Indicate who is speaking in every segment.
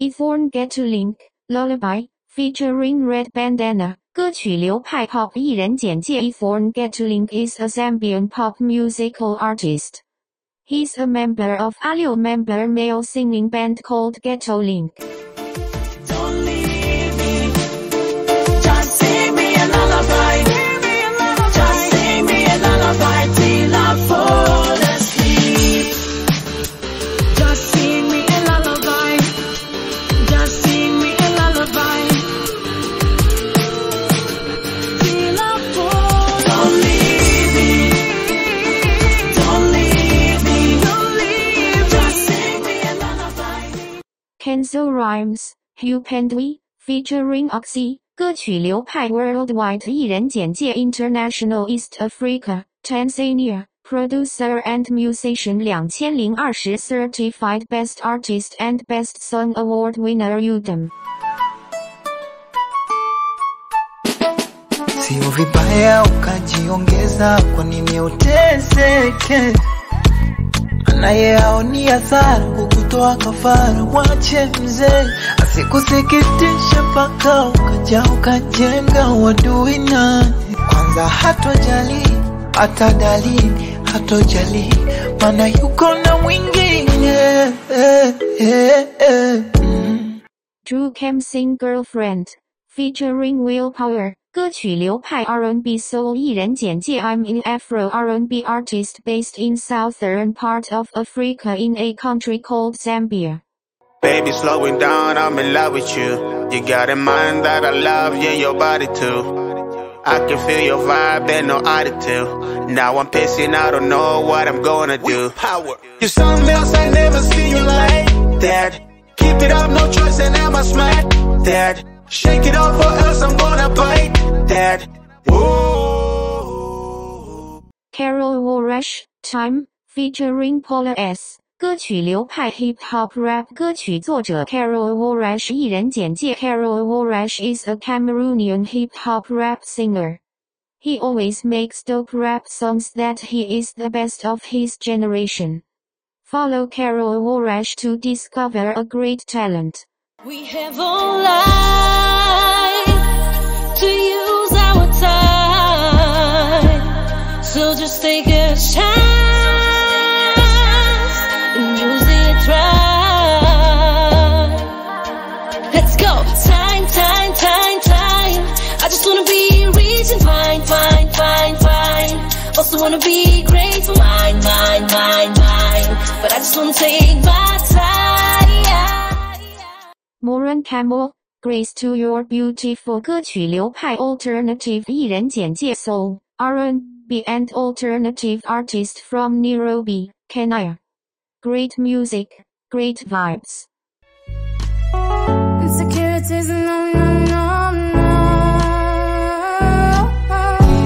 Speaker 1: Eathorne Ghettolink Lullaby featuring Red Bandanna。歌曲流派 pop 艺人简介：Eathorne Ghettolink is a Zambian pop musical artist. He's a member of a member male singing band called Ghetto Link. Kenzo Rhymes, Hupendwi featuring Oxy。歌曲流派 Worldwide 艺人简介 International East Africa Tanzania Producer and Musician 2020 Certified Best Artist and Best Song Award Winner Udom
Speaker 2: Sio vibaya ukajiongeza, kwa nini uteseke? Kukutoa kafara, mwache mzee asikusikitishe, mpaka ukaja ukajenga wadui nani. Kwanza hatojali hata dalili, hatojali maana yuko na mwingine eh, eh, eh, mm.
Speaker 1: Drew Kemsing Girlfriend featuring Will Power 歌曲流派 R&B Soul 艺人简介 I'm an Afro R&B artist based in southern part of Africa in a country called Zambia.
Speaker 3: Baby, slowing down, I'm in love with you. You got a mind that I love yeah your body too. I can feel your vibe and no attitude. Now I'm pissing, I don't know what I'm gonna do. Power. You're something else, I never seen you like that. Keep it up, no choice, and I must smack that. Shake it off or else I'm gonna bite that. Ooh.
Speaker 1: Karl Warrash, Time, featuring Paula S. 歌曲流派 Hip Hop Rap 歌曲作者 Karl Warrash 艺人简介 Karl is a Cameroonian hip hop rap singer. He always makes dope rap songs that he is the best of his generation. Follow Karl Warrash to discover a great talent.
Speaker 4: We have all life to use our time. So just take a chance and use it right. Let's go. Time, time, time, time. I just wanna be rich and fine, fine, fine, fine. Also wanna be great, mine, mine, mine, mine. But I just wanna take my time.
Speaker 1: Morren Kamau, Grace to Your Beautiful 歌曲流派 Alternative 艺人简介 Soul, R&B and Alternative Artist from Nairobi, Kenya. Great music, great vibes.
Speaker 5: Insecurities, no, no, no, no.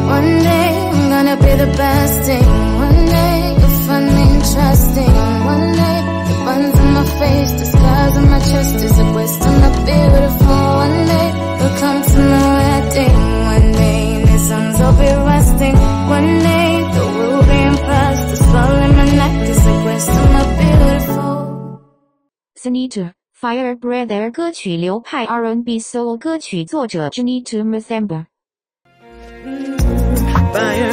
Speaker 5: One day I'm gonna be the best thing. One day you'll find me interesting. One day the buns on my face, the scars on my chest.
Speaker 1: Zanita Fire Breather，歌曲流派 R&B soul 歌曲作者 Janita Mathemba。
Speaker 2: Fire